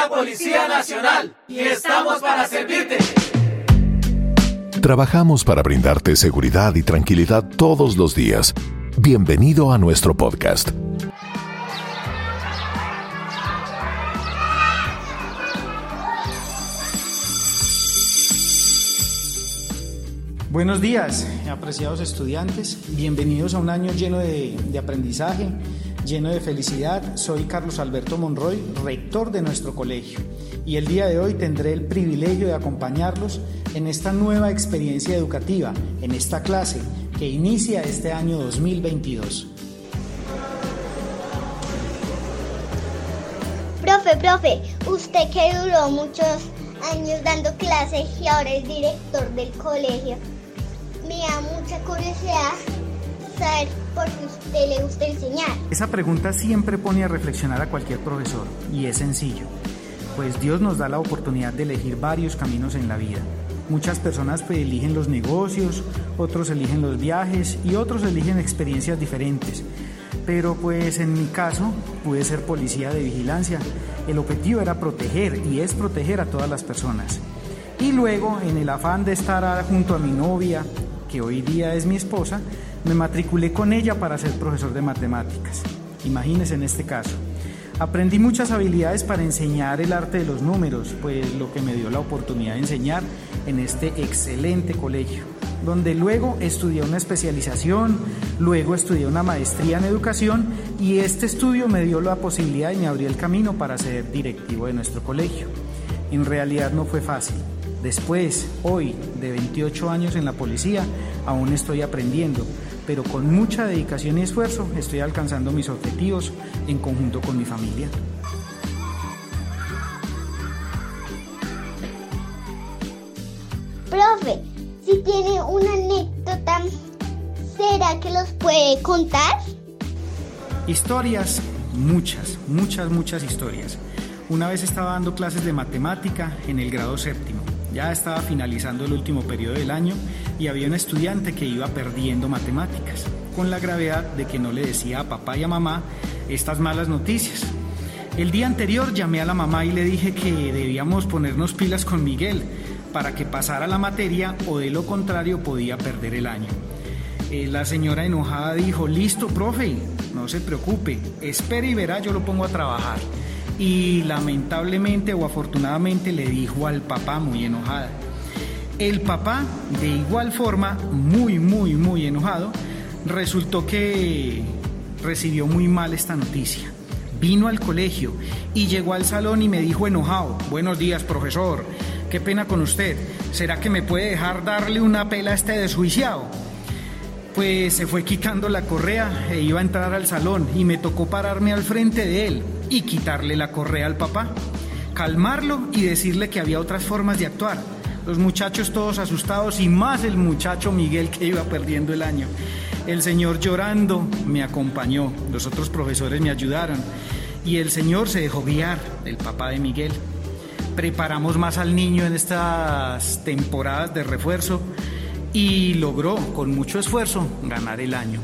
la Policía Nacional y estamos para servirte. Trabajamos para brindarte seguridad y tranquilidad todos los días. Bienvenido a nuestro podcast. Buenos días, apreciados estudiantes. Bienvenidos a un año lleno de, aprendizaje, lleno de felicidad. Soy Carlos Alberto Monroy, rector de nuestro colegio, y el día de hoy tendré el privilegio de acompañarlos en esta nueva experiencia educativa, en esta clase que inicia este año 2022. Profe, profe, usted que duró muchos años dando clases y ahora es director del colegio, me da mucha curiosidad saber por qué a usted le gusta enseñar. Esa pregunta siempre pone a reflexionar a cualquier profesor y es sencillo, pues Dios nos da la oportunidad de elegir varios caminos en la vida. Muchas personas pues, eligen los negocios, otros eligen los viajes y otros eligen experiencias diferentes. Pero pues en mi caso pude ser policía de vigilancia. El objetivo era proteger y es proteger a todas las personas. Y luego, en el afán de estar junto a mi novia, que hoy día es mi esposa, me matriculé con ella para ser profesor de matemáticas. Imagínense en este caso. Aprendí muchas habilidades para enseñar el arte de los números, pues lo que me dio la oportunidad de enseñar en este excelente colegio, donde luego estudié una especialización, luego estudié una maestría en educación y este estudio me dio la posibilidad y me abrió el camino para ser directivo de nuestro colegio. En realidad no fue fácil, Después, hoy, de 28 años en la policía, aún estoy aprendiendo, pero con mucha dedicación y esfuerzo estoy alcanzando mis objetivos en conjunto con mi familia. Profe, si tiene una anécdota, ¿será que los puede contar? Historias, muchas, muchas, muchas historias. Una vez estaba dando clases de matemática en el grado séptimo ya estaba finalizando el último periodo del año y había un estudiante que iba perdiendo matemáticas, con la gravedad de que no le decía a papá y a mamá estas malas noticias. El día anterior llamé a la mamá y le dije que debíamos ponernos pilas con Miguel para que pasara la materia o de lo contrario podía perder el año. Eh, la señora enojada dijo, listo, profe, no se preocupe, espere y verá, yo lo pongo a trabajar y lamentablemente o afortunadamente le dijo al papá muy enojada. El papá, de igual forma, muy, muy, muy enojado, resultó que recibió muy mal esta noticia. Vino al colegio y llegó al salón y me dijo enojado, buenos días profesor, qué pena con usted, ¿será que me puede dejar darle una pela a este desjuiciado? Pues se fue quitando la correa e iba a entrar al salón y me tocó pararme al frente de él y quitarle la correa al papá, calmarlo y decirle que había otras formas de actuar. Los muchachos todos asustados y más el muchacho Miguel que iba perdiendo el año. El señor llorando me acompañó, los otros profesores me ayudaron y el señor se dejó guiar, el papá de Miguel. Preparamos más al niño en estas temporadas de refuerzo y logró con mucho esfuerzo ganar el año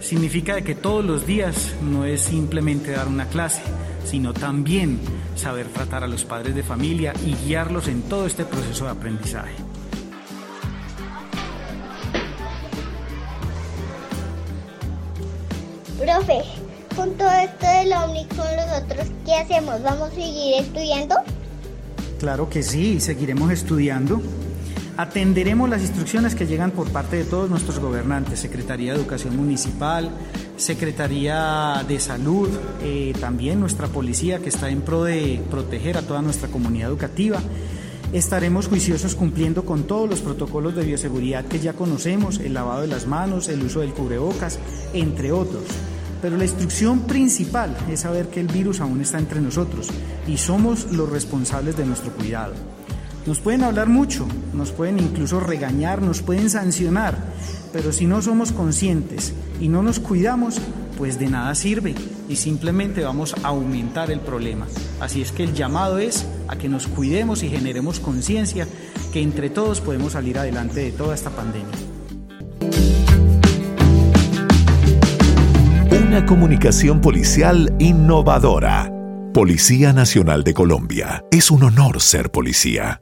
significa que todos los días no es simplemente dar una clase, sino también saber tratar a los padres de familia y guiarlos en todo este proceso de aprendizaje. Profe, con todo esto de la UNI con nosotros, ¿qué hacemos? ¿Vamos a seguir estudiando? Claro que sí, seguiremos estudiando Atenderemos las instrucciones que llegan por parte de todos nuestros gobernantes, Secretaría de Educación Municipal, Secretaría de Salud, eh, también nuestra policía que está en pro de proteger a toda nuestra comunidad educativa. Estaremos juiciosos cumpliendo con todos los protocolos de bioseguridad que ya conocemos, el lavado de las manos, el uso del cubrebocas, entre otros. Pero la instrucción principal es saber que el virus aún está entre nosotros y somos los responsables de nuestro cuidado. Nos pueden hablar mucho, nos pueden incluso regañar, nos pueden sancionar, pero si no somos conscientes y no nos cuidamos, pues de nada sirve y simplemente vamos a aumentar el problema. Así es que el llamado es a que nos cuidemos y generemos conciencia que entre todos podemos salir adelante de toda esta pandemia. Una comunicación policial innovadora. Policía Nacional de Colombia. Es un honor ser policía.